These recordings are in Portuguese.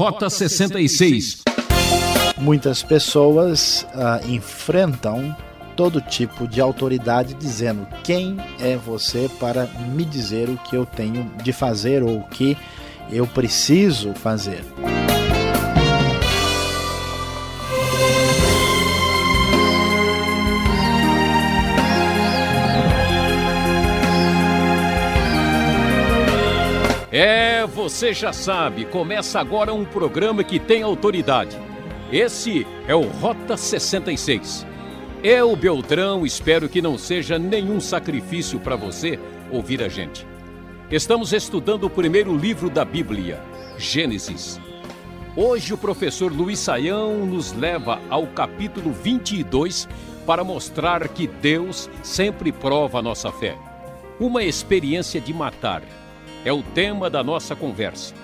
Rota 66. Muitas pessoas ah, enfrentam todo tipo de autoridade dizendo quem é você para me dizer o que eu tenho de fazer ou o que eu preciso fazer. Você já sabe, começa agora um programa que tem autoridade. Esse é o Rota 66. Eu, Beltrão, espero que não seja nenhum sacrifício para você ouvir a gente. Estamos estudando o primeiro livro da Bíblia, Gênesis. Hoje o professor Luiz Saião nos leva ao capítulo 22 para mostrar que Deus sempre prova a nossa fé. Uma experiência de matar é o tema da nossa conversa.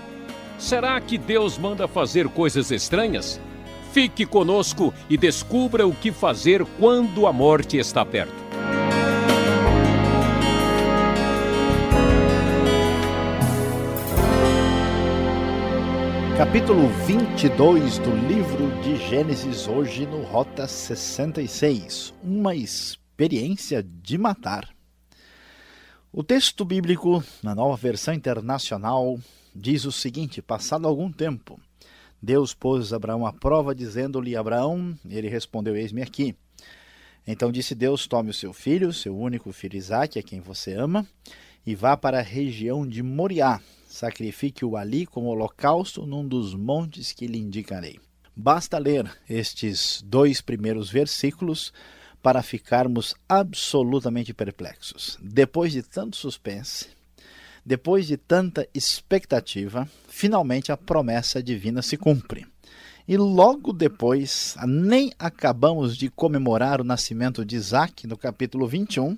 Será que Deus manda fazer coisas estranhas? Fique conosco e descubra o que fazer quando a morte está perto. Capítulo 22 do livro de Gênesis, hoje no Rota 66. Uma experiência de matar. O texto bíblico, na nova versão internacional, diz o seguinte: Passado algum tempo, Deus pôs Abraão à prova, dizendo-lhe: Abraão, ele respondeu: Eis-me aqui. Então disse Deus: Tome o seu filho, seu único filho Isaque, a quem você ama, e vá para a região de Moriá. Sacrifique-o ali como holocausto num dos montes que lhe indicarei. Basta ler estes dois primeiros versículos para ficarmos absolutamente perplexos. Depois de tanto suspense, depois de tanta expectativa, finalmente a promessa divina se cumpre. E logo depois, nem acabamos de comemorar o nascimento de Isaac, no capítulo 21,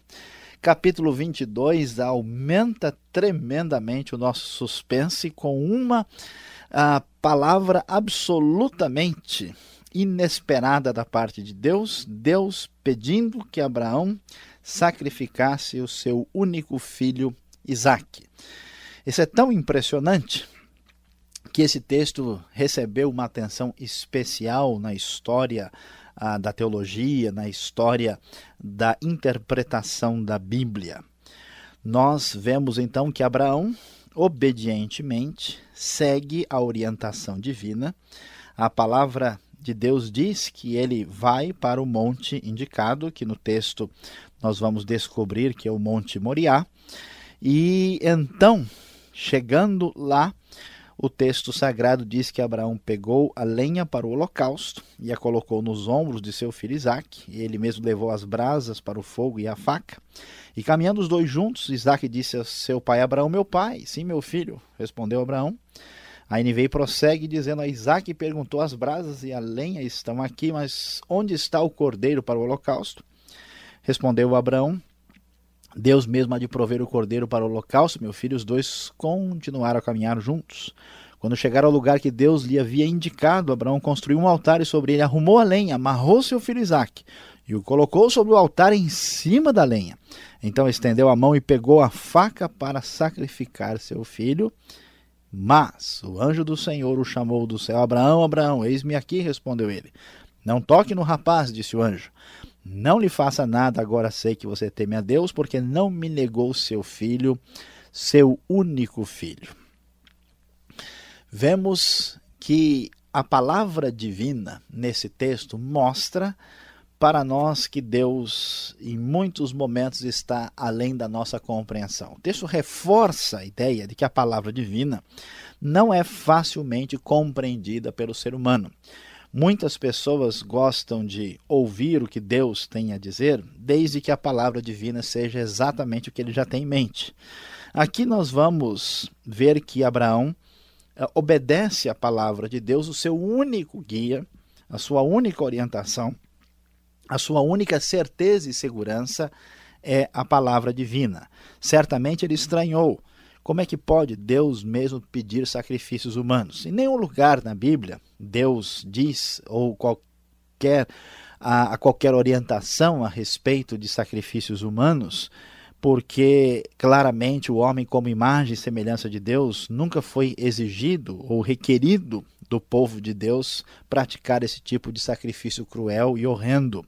capítulo 22 aumenta tremendamente o nosso suspense com uma a palavra absolutamente inesperada da parte de Deus, Deus pedindo que Abraão sacrificasse o seu único filho Isaque. Isso é tão impressionante que esse texto recebeu uma atenção especial na história ah, da teologia, na história da interpretação da Bíblia. Nós vemos então que Abraão obedientemente segue a orientação divina. A palavra de Deus diz que ele vai para o monte indicado, que no texto nós vamos descobrir que é o Monte Moriá. E então, chegando lá, o texto sagrado diz que Abraão pegou a lenha para o holocausto e a colocou nos ombros de seu filho Isaque. Ele mesmo levou as brasas para o fogo e a faca. E caminhando os dois juntos, Isaque disse a seu pai Abraão: Meu pai, sim, meu filho, respondeu Abraão. A NVI prossegue dizendo a Isaac perguntou: As brasas e a lenha estão aqui, mas onde está o cordeiro para o holocausto? Respondeu Abraão: Deus mesmo há de prover o cordeiro para o holocausto, meu filho. Os dois continuaram a caminhar juntos. Quando chegaram ao lugar que Deus lhe havia indicado, Abraão construiu um altar e sobre ele arrumou a lenha, amarrou seu filho Isaque e o colocou sobre o altar em cima da lenha. Então estendeu a mão e pegou a faca para sacrificar seu filho. Mas o anjo do Senhor o chamou do céu: Abraão, Abraão, eis-me aqui, respondeu ele. Não toque no rapaz, disse o anjo. Não lhe faça nada, agora sei que você teme a Deus, porque não me negou seu filho, seu único filho. Vemos que a palavra divina nesse texto mostra para nós que Deus, em muitos momentos, está além da nossa compreensão. O texto reforça a ideia de que a palavra divina não é facilmente compreendida pelo ser humano. Muitas pessoas gostam de ouvir o que Deus tem a dizer, desde que a palavra divina seja exatamente o que ele já tem em mente. Aqui nós vamos ver que Abraão eh, obedece à palavra de Deus, o seu único guia, a sua única orientação a sua única certeza e segurança é a palavra divina. Certamente ele estranhou. Como é que pode Deus mesmo pedir sacrifícios humanos? Em nenhum lugar na Bíblia Deus diz, ou qualquer, a, a qualquer orientação a respeito de sacrifícios humanos, porque claramente o homem, como imagem e semelhança de Deus, nunca foi exigido ou requerido do povo de Deus praticar esse tipo de sacrifício cruel e horrendo.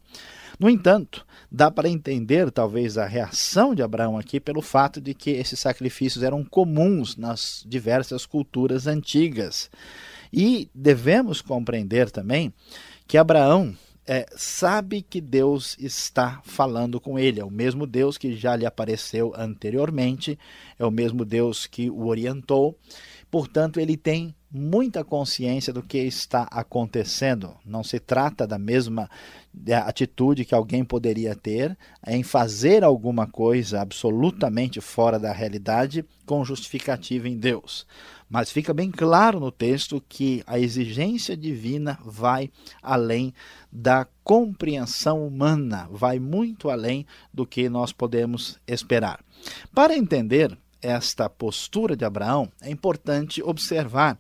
No entanto, dá para entender talvez a reação de Abraão aqui pelo fato de que esses sacrifícios eram comuns nas diversas culturas antigas. E devemos compreender também que Abraão é, sabe que Deus está falando com ele. É o mesmo Deus que já lhe apareceu anteriormente, é o mesmo Deus que o orientou. Portanto, ele tem muita consciência do que está acontecendo. Não se trata da mesma atitude que alguém poderia ter em fazer alguma coisa absolutamente fora da realidade com justificativa em Deus. Mas fica bem claro no texto que a exigência divina vai além da compreensão humana, vai muito além do que nós podemos esperar. Para entender esta postura de Abraão, é importante observar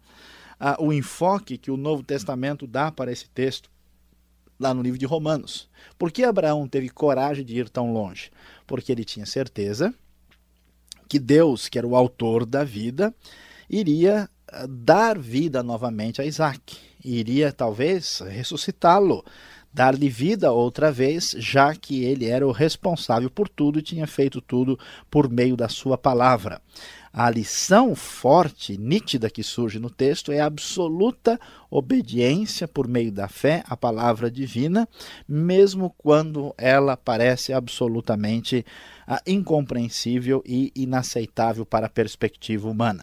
ah, o enfoque que o Novo Testamento dá para esse texto, lá no livro de Romanos. Por que Abraão teve coragem de ir tão longe? Porque ele tinha certeza que Deus, que era o autor da vida, iria ah, dar vida novamente a Isaac, iria talvez ressuscitá-lo dar-lhe vida outra vez, já que ele era o responsável por tudo e tinha feito tudo por meio da sua palavra. A lição forte, nítida que surge no texto é a absoluta obediência por meio da fé à palavra divina, mesmo quando ela parece absolutamente ah, incompreensível e inaceitável para a perspectiva humana.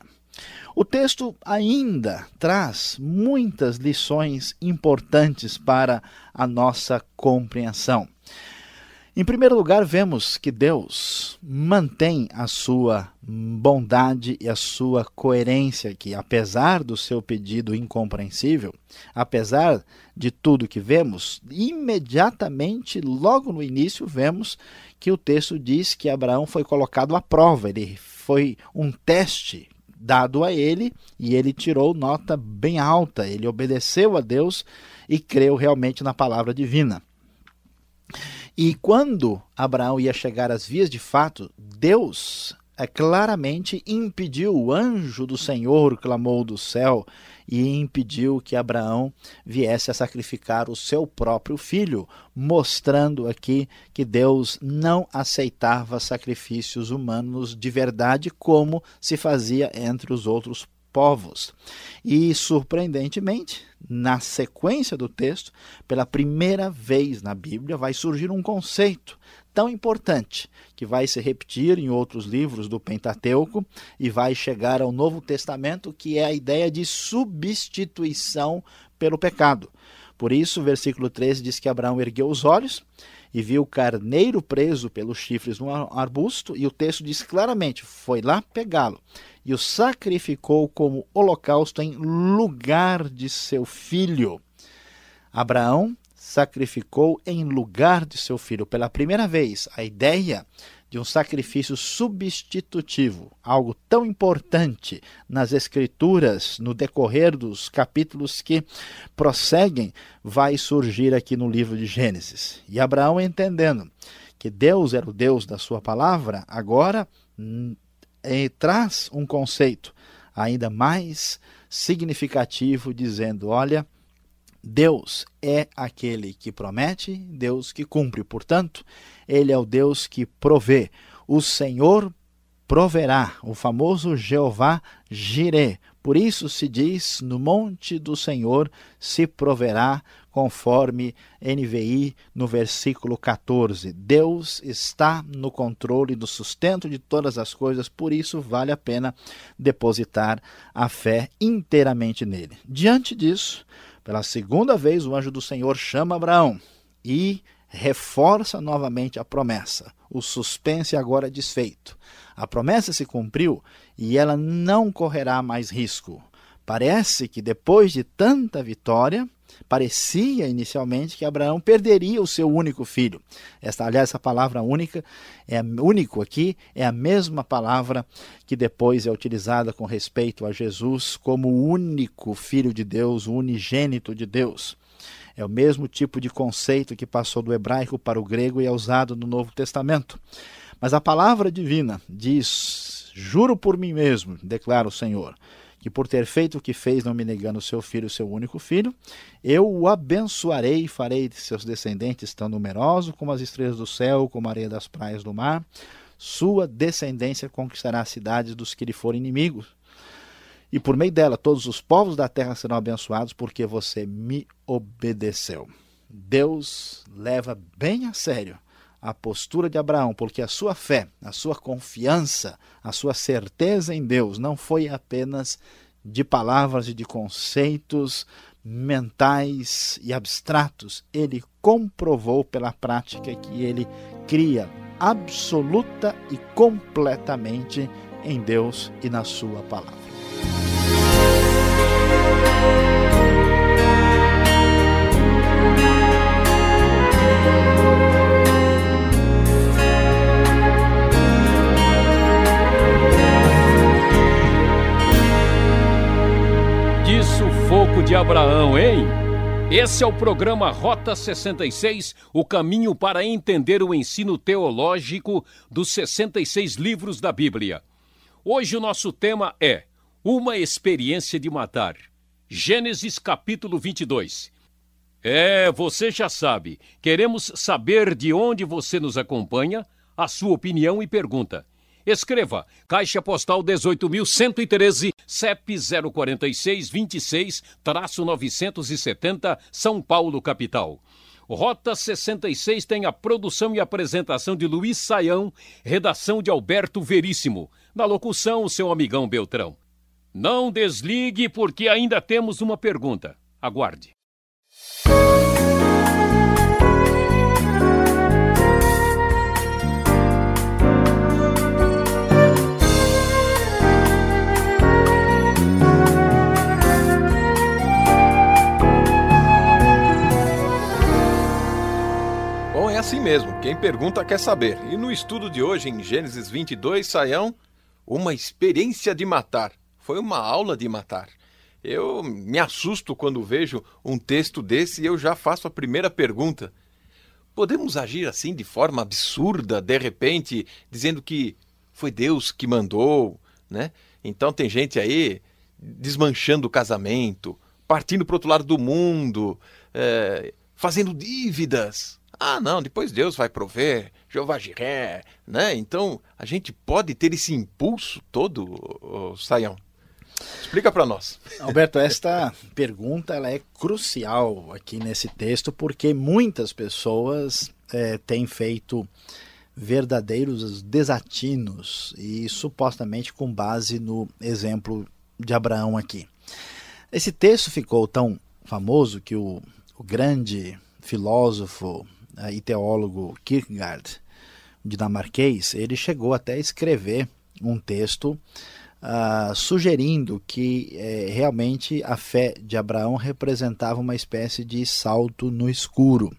O texto ainda traz muitas lições importantes para a nossa compreensão. Em primeiro lugar, vemos que Deus mantém a sua bondade e a sua coerência que apesar do seu pedido incompreensível, apesar de tudo que vemos, imediatamente, logo no início, vemos que o texto diz que Abraão foi colocado à prova, ele foi um teste dado a ele e ele tirou nota bem alta. Ele obedeceu a Deus e creu realmente na palavra divina. E quando Abraão ia chegar às vias de fato, Deus é, claramente impediu, o anjo do Senhor clamou do céu e impediu que Abraão viesse a sacrificar o seu próprio filho, mostrando aqui que Deus não aceitava sacrifícios humanos de verdade como se fazia entre os outros povos. E, surpreendentemente, na sequência do texto, pela primeira vez na Bíblia, vai surgir um conceito tão importante que vai se repetir em outros livros do Pentateuco e vai chegar ao Novo Testamento, que é a ideia de substituição pelo pecado. Por isso, o versículo 13 diz que Abraão ergueu os olhos e viu o carneiro preso pelos chifres no arbusto, e o texto diz claramente: foi lá pegá-lo e o sacrificou como holocausto em lugar de seu filho. Abraão sacrificou em lugar de seu filho. Pela primeira vez, a ideia de um sacrifício substitutivo, algo tão importante nas Escrituras, no decorrer dos capítulos que prosseguem, vai surgir aqui no livro de Gênesis. E Abraão, entendendo que Deus era o Deus da sua palavra, agora eh, traz um conceito ainda mais significativo, dizendo: olha Deus é aquele que promete, Deus que cumpre. Portanto, ele é o Deus que provê. O Senhor proverá, o famoso Jeová Jireh. Por isso se diz: no monte do Senhor se proverá, conforme NVI no versículo 14. Deus está no controle do sustento de todas as coisas, por isso vale a pena depositar a fé inteiramente nele. Diante disso, pela segunda vez, o anjo do Senhor chama Abraão e reforça novamente a promessa. O suspense agora é desfeito. A promessa se cumpriu e ela não correrá mais risco. Parece que depois de tanta vitória, parecia inicialmente que Abraão perderia o seu único filho. Esta, aliás, essa palavra única, é único aqui, é a mesma palavra que depois é utilizada com respeito a Jesus como o único filho de Deus, o unigênito de Deus. É o mesmo tipo de conceito que passou do hebraico para o grego e é usado no Novo Testamento. Mas a palavra divina diz: Juro por mim mesmo, declara o Senhor, que por ter feito o que fez, não me negando seu filho, seu único filho, eu o abençoarei e farei de seus descendentes tão numerosos como as estrelas do céu, como a areia das praias do mar. Sua descendência conquistará as cidades dos que lhe forem inimigos. E por meio dela, todos os povos da terra serão abençoados, porque você me obedeceu. Deus leva bem a sério a postura de Abraão, porque a sua fé, a sua confiança, a sua certeza em Deus não foi apenas de palavras e de conceitos mentais e abstratos. Ele comprovou pela prática que ele cria absoluta e completamente em Deus e na sua palavra. Sufoco de Abraão, hein? Esse é o programa Rota 66, o caminho para entender o ensino teológico dos 66 livros da Bíblia. Hoje o nosso tema é Uma experiência de matar. Gênesis capítulo 22. É, você já sabe. Queremos saber de onde você nos acompanha, a sua opinião e pergunta. Escreva Caixa Postal 18.113, CEP 046 26-970, São Paulo, capital. Rota 66 tem a produção e apresentação de Luiz Saião, redação de Alberto Veríssimo. Na locução, seu amigão Beltrão. Não desligue, porque ainda temos uma pergunta. Aguarde. Assim mesmo, quem pergunta quer saber. E no estudo de hoje, em Gênesis 22, Saião, uma experiência de matar. Foi uma aula de matar. Eu me assusto quando vejo um texto desse e eu já faço a primeira pergunta. Podemos agir assim de forma absurda, de repente, dizendo que foi Deus que mandou, né? Então tem gente aí desmanchando o casamento, partindo para outro lado do mundo, é, fazendo dívidas, ah, não, depois Deus vai prover, Jeová Jiré, né? Então, a gente pode ter esse impulso todo, Saião. Explica para nós. Alberto, esta pergunta ela é crucial aqui nesse texto porque muitas pessoas é, têm feito verdadeiros desatinos e supostamente com base no exemplo de Abraão aqui. Esse texto ficou tão famoso que o, o grande filósofo e teólogo Kierkegaard, dinamarquês, ele chegou até a escrever um texto uh, sugerindo que eh, realmente a fé de Abraão representava uma espécie de salto no escuro,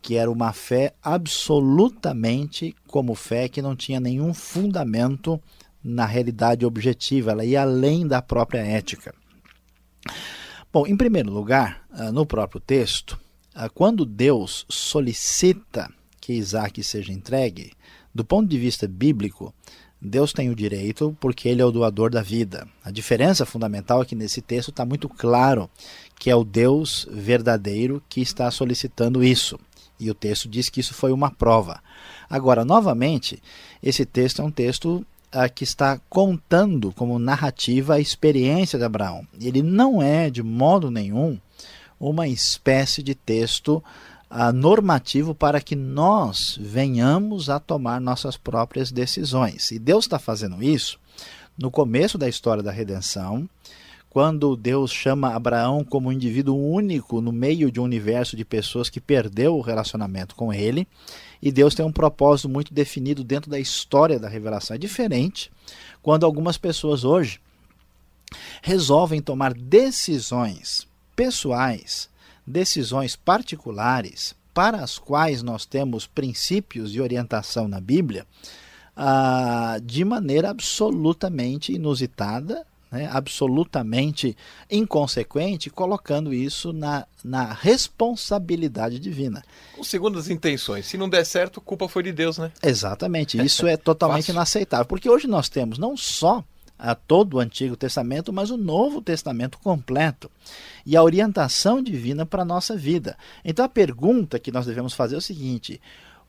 que era uma fé absolutamente como fé que não tinha nenhum fundamento na realidade objetiva, ela ia além da própria ética. Bom, em primeiro lugar, uh, no próprio texto, ah, quando Deus solicita que Isaac seja entregue, do ponto de vista bíblico, Deus tem o direito porque ele é o doador da vida. A diferença fundamental é que nesse texto está muito claro que é o Deus verdadeiro que está solicitando isso. E o texto diz que isso foi uma prova. Agora, novamente, esse texto é um texto ah, que está contando como narrativa a experiência de Abraão. Ele não é, de modo nenhum, uma espécie de texto uh, normativo para que nós venhamos a tomar nossas próprias decisões. E Deus está fazendo isso no começo da história da redenção, quando Deus chama Abraão como um indivíduo único no meio de um universo de pessoas que perdeu o relacionamento com ele, e Deus tem um propósito muito definido dentro da história da revelação. É diferente quando algumas pessoas hoje resolvem tomar decisões pessoais, decisões particulares, para as quais nós temos princípios e orientação na Bíblia, ah, de maneira absolutamente inusitada, né, absolutamente inconsequente, colocando isso na, na responsabilidade divina. Com segundas intenções. Se não der certo, culpa foi de Deus, né? Exatamente. Isso é totalmente inaceitável. Porque hoje nós temos não só a todo o Antigo Testamento, mas o Novo Testamento completo e a orientação divina para a nossa vida. Então a pergunta que nós devemos fazer é o seguinte: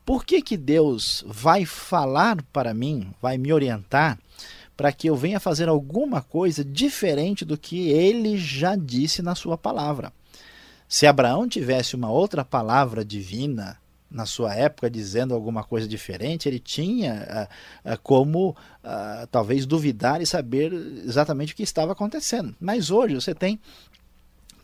por que, que Deus vai falar para mim, vai me orientar para que eu venha fazer alguma coisa diferente do que ele já disse na sua palavra? Se Abraão tivesse uma outra palavra divina, na sua época dizendo alguma coisa diferente, ele tinha uh, uh, como uh, talvez duvidar e saber exatamente o que estava acontecendo. Mas hoje você tem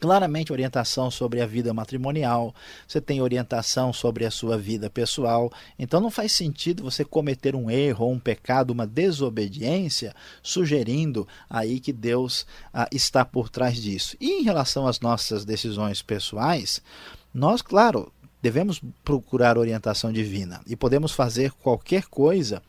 claramente orientação sobre a vida matrimonial, você tem orientação sobre a sua vida pessoal. Então não faz sentido você cometer um erro um pecado, uma desobediência, sugerindo aí que Deus ah, está por trás disso. E em relação às nossas decisões pessoais, nós, claro, devemos procurar orientação divina e podemos fazer qualquer coisa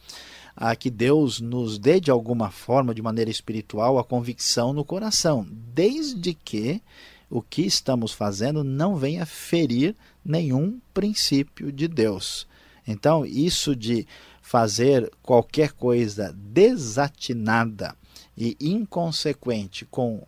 a que Deus nos dê de alguma forma, de maneira espiritual, a convicção no coração, desde que o que estamos fazendo não venha ferir nenhum princípio de Deus. Então, isso de fazer qualquer coisa desatinada e inconsequente com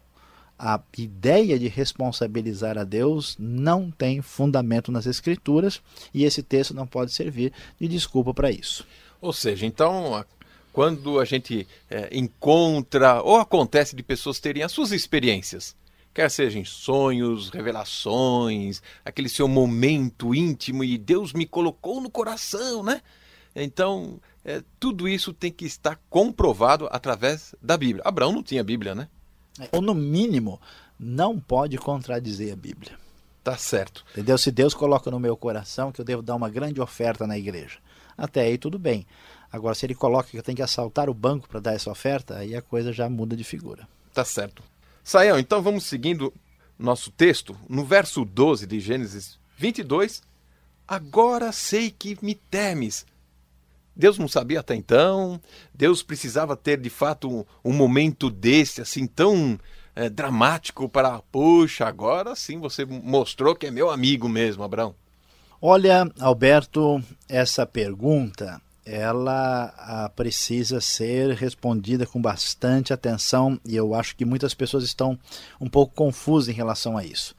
a ideia de responsabilizar a Deus não tem fundamento nas Escrituras e esse texto não pode servir de desculpa para isso. Ou seja, então, quando a gente é, encontra ou acontece de pessoas terem as suas experiências quer seja em sonhos, revelações, aquele seu momento íntimo e Deus me colocou no coração, né? Então, é, tudo isso tem que estar comprovado através da Bíblia. Abraão não tinha Bíblia, né? Ou no mínimo, não pode contradizer a Bíblia. Tá certo. Entendeu? Se Deus coloca no meu coração que eu devo dar uma grande oferta na igreja, até aí tudo bem. Agora, se ele coloca que eu tenho que assaltar o banco para dar essa oferta, aí a coisa já muda de figura. Tá certo. Saião, então vamos seguindo nosso texto. No verso 12 de Gênesis 22, agora sei que me temes. Deus não sabia até então, Deus precisava ter de fato um, um momento desse, assim, tão é, dramático para, puxa, agora sim você mostrou que é meu amigo mesmo, Abraão. Olha, Alberto, essa pergunta ela a, precisa ser respondida com bastante atenção e eu acho que muitas pessoas estão um pouco confusas em relação a isso.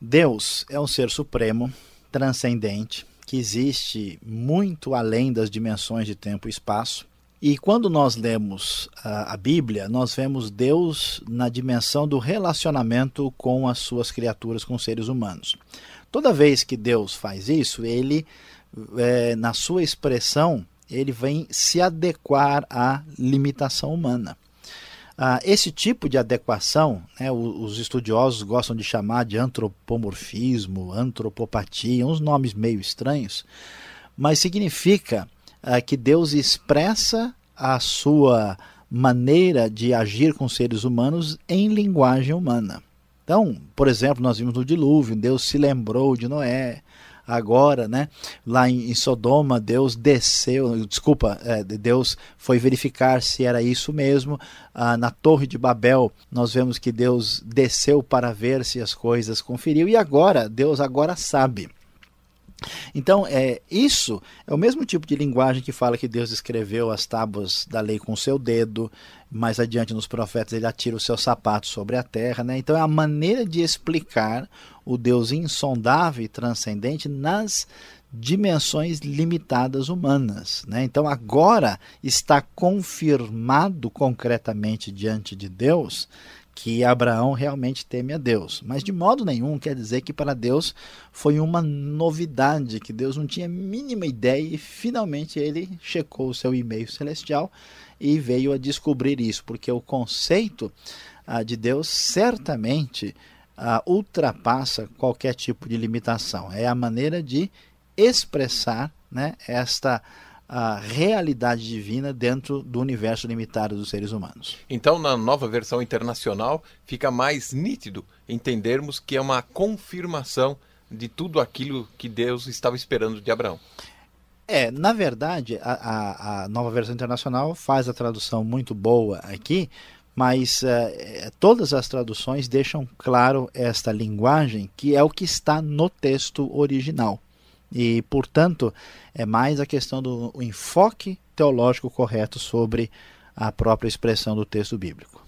Deus é um ser supremo, transcendente, que existe muito além das dimensões de tempo e espaço. E quando nós lemos a, a Bíblia, nós vemos Deus na dimensão do relacionamento com as suas criaturas, com os seres humanos. Toda vez que Deus faz isso, ele, é, na sua expressão, ele vem se adequar à limitação humana. Ah, esse tipo de adequação, né, os estudiosos gostam de chamar de antropomorfismo, antropopatia, uns nomes meio estranhos, mas significa ah, que Deus expressa a sua maneira de agir com seres humanos em linguagem humana. Então, por exemplo, nós vimos no dilúvio, Deus se lembrou de Noé, agora, né? Lá em, em Sodoma, Deus desceu, desculpa, é, Deus foi verificar se era isso mesmo. Ah, na Torre de Babel, nós vemos que Deus desceu para ver se as coisas conferiu e agora Deus agora sabe. Então, é, isso é o mesmo tipo de linguagem que fala que Deus escreveu as tábuas da lei com o seu dedo, mais adiante nos profetas ele atira o seu sapato sobre a terra. Né? Então, é a maneira de explicar o Deus insondável e transcendente nas dimensões limitadas humanas. Né? Então, agora está confirmado concretamente diante de Deus que Abraão realmente teme a Deus. Mas de modo nenhum quer dizer que para Deus foi uma novidade, que Deus não tinha mínima ideia e finalmente ele checou o seu e-mail celestial e veio a descobrir isso, porque o conceito ah, de Deus certamente ah, ultrapassa qualquer tipo de limitação. É a maneira de expressar né, esta a realidade divina dentro do universo limitado dos seres humanos. Então, na nova versão internacional, fica mais nítido entendermos que é uma confirmação de tudo aquilo que Deus estava esperando de Abraão. É, na verdade, a, a, a nova versão internacional faz a tradução muito boa aqui, mas uh, todas as traduções deixam claro esta linguagem que é o que está no texto original. E, portanto, é mais a questão do enfoque teológico correto sobre a própria expressão do texto bíblico.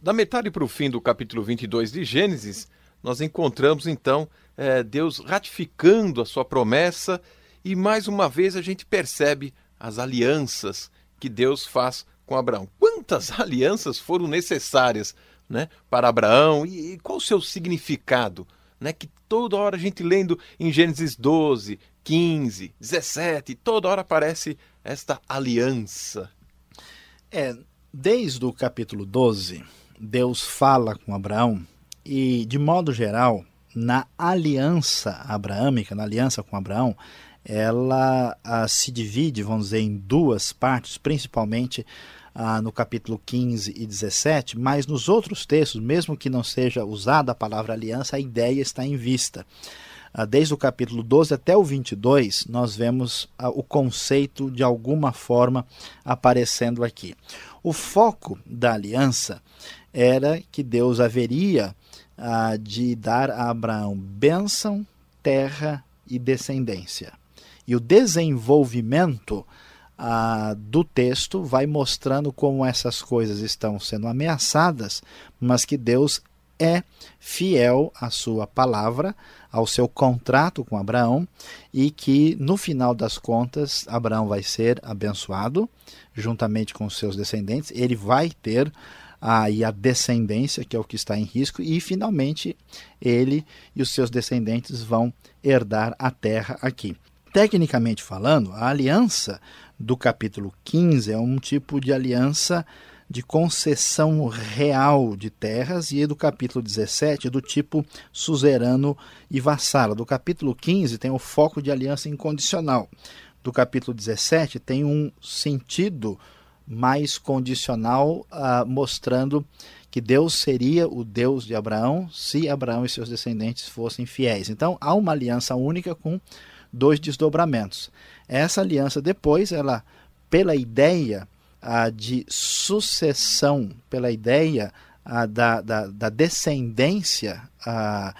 Da metade para o fim do capítulo 22 de Gênesis, nós encontramos então é, Deus ratificando a sua promessa e mais uma vez a gente percebe as alianças que Deus faz com Abraão. Quantas alianças foram necessárias né, para Abraão e, e qual o seu significado? Né, que toda hora a gente lendo em Gênesis 12, 15, 17, toda hora aparece esta aliança. É, desde o capítulo 12, Deus fala com Abraão e, de modo geral, na aliança abraâmica, na aliança com Abraão, ela ah, se divide, vamos dizer, em duas partes, principalmente ah, no capítulo 15 e 17, mas nos outros textos, mesmo que não seja usada a palavra aliança, a ideia está em vista. Ah, desde o capítulo 12 até o 22, nós vemos ah, o conceito de alguma forma aparecendo aqui. O foco da aliança era que Deus haveria ah, de dar a Abraão bênção, terra e descendência. E o desenvolvimento do texto vai mostrando como essas coisas estão sendo ameaçadas, mas que Deus é fiel à sua palavra, ao seu contrato com Abraão e que no final das contas Abraão vai ser abençoado juntamente com seus descendentes, ele vai ter aí a descendência, que é o que está em risco, e finalmente ele e os seus descendentes vão herdar a terra aqui. Tecnicamente falando, a aliança do capítulo 15 é um tipo de aliança de concessão real de terras e do capítulo 17 do tipo suzerano e vassalo. Do capítulo 15 tem o foco de aliança incondicional. Do capítulo 17 tem um sentido mais condicional, uh, mostrando que Deus seria o Deus de Abraão se Abraão e seus descendentes fossem fiéis. Então há uma aliança única com dois desdobramentos. Essa aliança depois, ela, pela ideia ah, de sucessão, pela ideia ah, da, da, da, descendência ah,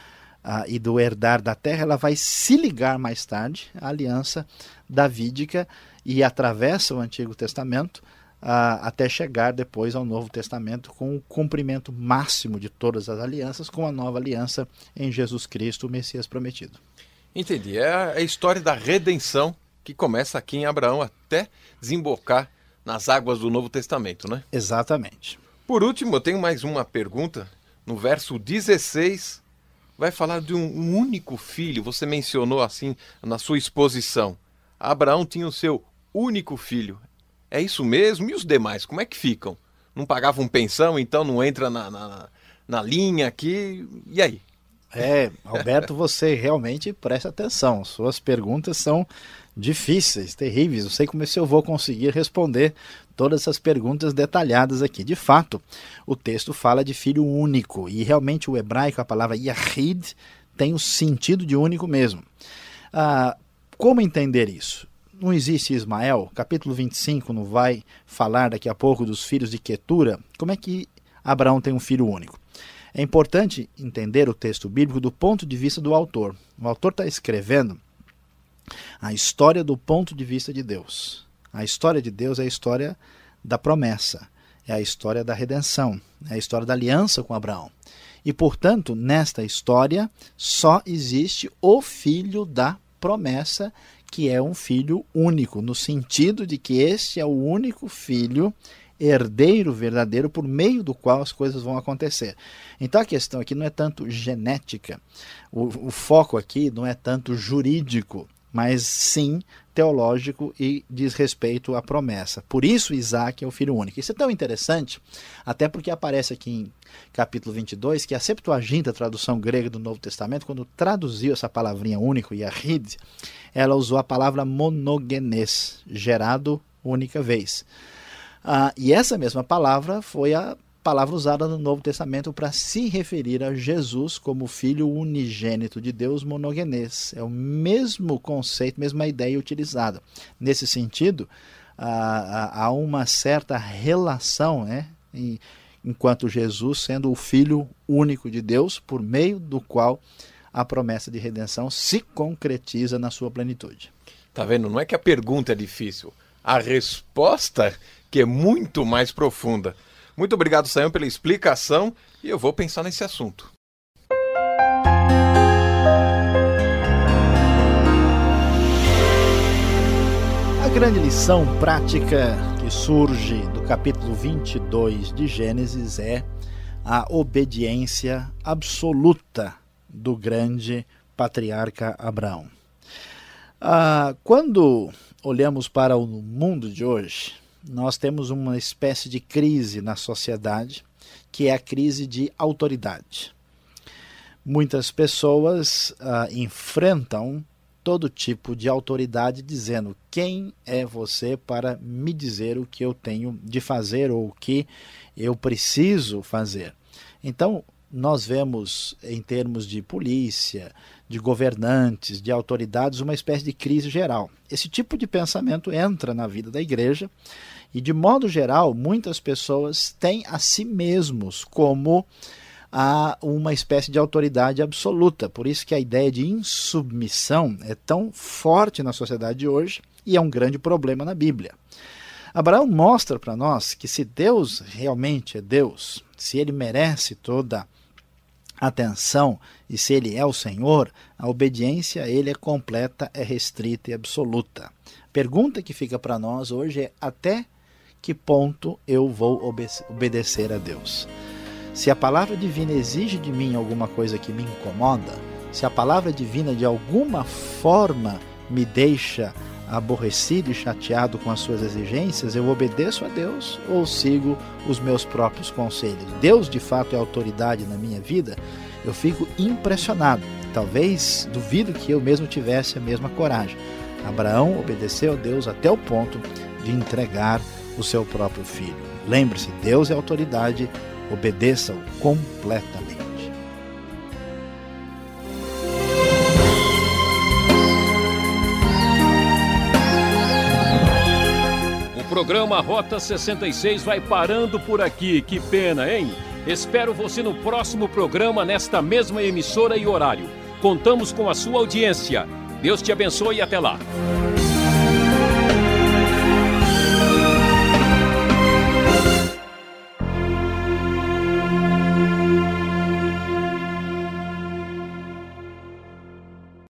e do herdar da terra, ela vai se ligar mais tarde à aliança davídica e atravessa o Antigo Testamento até chegar depois ao Novo Testamento com o cumprimento máximo de todas as alianças, com a nova aliança em Jesus Cristo, o Messias prometido. Entendi. É a história da redenção que começa aqui em Abraão até desembocar nas águas do Novo Testamento, né? Exatamente. Por último, eu tenho mais uma pergunta. No verso 16, vai falar de um único filho. Você mencionou assim na sua exposição. Abraão tinha o seu único filho. É isso mesmo? E os demais, como é que ficam? Não pagavam pensão, então não entra na, na, na linha aqui. E aí? É, Alberto, você realmente presta atenção. Suas perguntas são difíceis, terríveis. Não sei como é se eu vou conseguir responder todas essas perguntas detalhadas aqui. De fato, o texto fala de filho único e realmente o hebraico, a palavra Yahid, tem o sentido de único mesmo. Ah, como entender isso? Não existe Ismael, capítulo 25 não vai falar daqui a pouco dos filhos de Quetura. Como é que Abraão tem um filho único? É importante entender o texto bíblico do ponto de vista do autor. O autor está escrevendo a história do ponto de vista de Deus. A história de Deus é a história da promessa, é a história da redenção, é a história da aliança com Abraão. E, portanto, nesta história só existe o filho da promessa, que é um filho único, no sentido de que este é o único filho herdeiro verdadeiro por meio do qual as coisas vão acontecer. Então a questão aqui não é tanto genética, o, o foco aqui não é tanto jurídico, mas sim teológico e diz respeito à promessa. Por isso Isaac é o filho único. Isso é tão interessante, até porque aparece aqui em capítulo 22 que a Septuaginta, tradução grega do Novo Testamento, quando traduziu essa palavrinha único, Yahid, ela usou a palavra monogenes, gerado única vez. Ah, e essa mesma palavra foi a palavra usada no Novo Testamento para se referir a Jesus como filho unigênito de Deus monogenês. É o mesmo conceito, mesma ideia utilizada. Nesse sentido, há uma certa relação, né, enquanto Jesus sendo o filho único de Deus, por meio do qual a promessa de redenção se concretiza na sua plenitude. Tá vendo? Não é que a pergunta é difícil. A resposta que é muito mais profunda. Muito obrigado, Sayão, pela explicação e eu vou pensar nesse assunto. A grande lição prática que surge do capítulo 22 de Gênesis é a obediência absoluta do grande patriarca Abraão. Ah, quando olhamos para o mundo de hoje, nós temos uma espécie de crise na sociedade, que é a crise de autoridade. Muitas pessoas ah, enfrentam todo tipo de autoridade dizendo quem é você para me dizer o que eu tenho de fazer ou o que eu preciso fazer. Então, nós vemos em termos de polícia, de governantes, de autoridades, uma espécie de crise geral. Esse tipo de pensamento entra na vida da igreja e, de modo geral, muitas pessoas têm a si mesmos como a uma espécie de autoridade absoluta. Por isso que a ideia de insubmissão é tão forte na sociedade de hoje e é um grande problema na Bíblia. Abraão mostra para nós que se Deus realmente é Deus, se ele merece toda atenção e se ele é o Senhor, a obediência a ele é completa, é restrita e absoluta. Pergunta que fica para nós hoje é até que ponto eu vou obedecer a Deus? Se a palavra divina exige de mim alguma coisa que me incomoda, se a palavra divina de alguma forma me deixa aborrecido e chateado com as suas exigências, eu obedeço a Deus ou sigo os meus próprios conselhos? Deus de fato é autoridade na minha vida? Eu fico impressionado. Talvez duvido que eu mesmo tivesse a mesma coragem. Abraão obedeceu a Deus até o ponto de entregar o seu próprio filho. Lembre-se, Deus é autoridade, obedeça-o completamente. Programa Rota 66 vai parando por aqui. Que pena, hein? Espero você no próximo programa, nesta mesma emissora e horário. Contamos com a sua audiência. Deus te abençoe e até lá.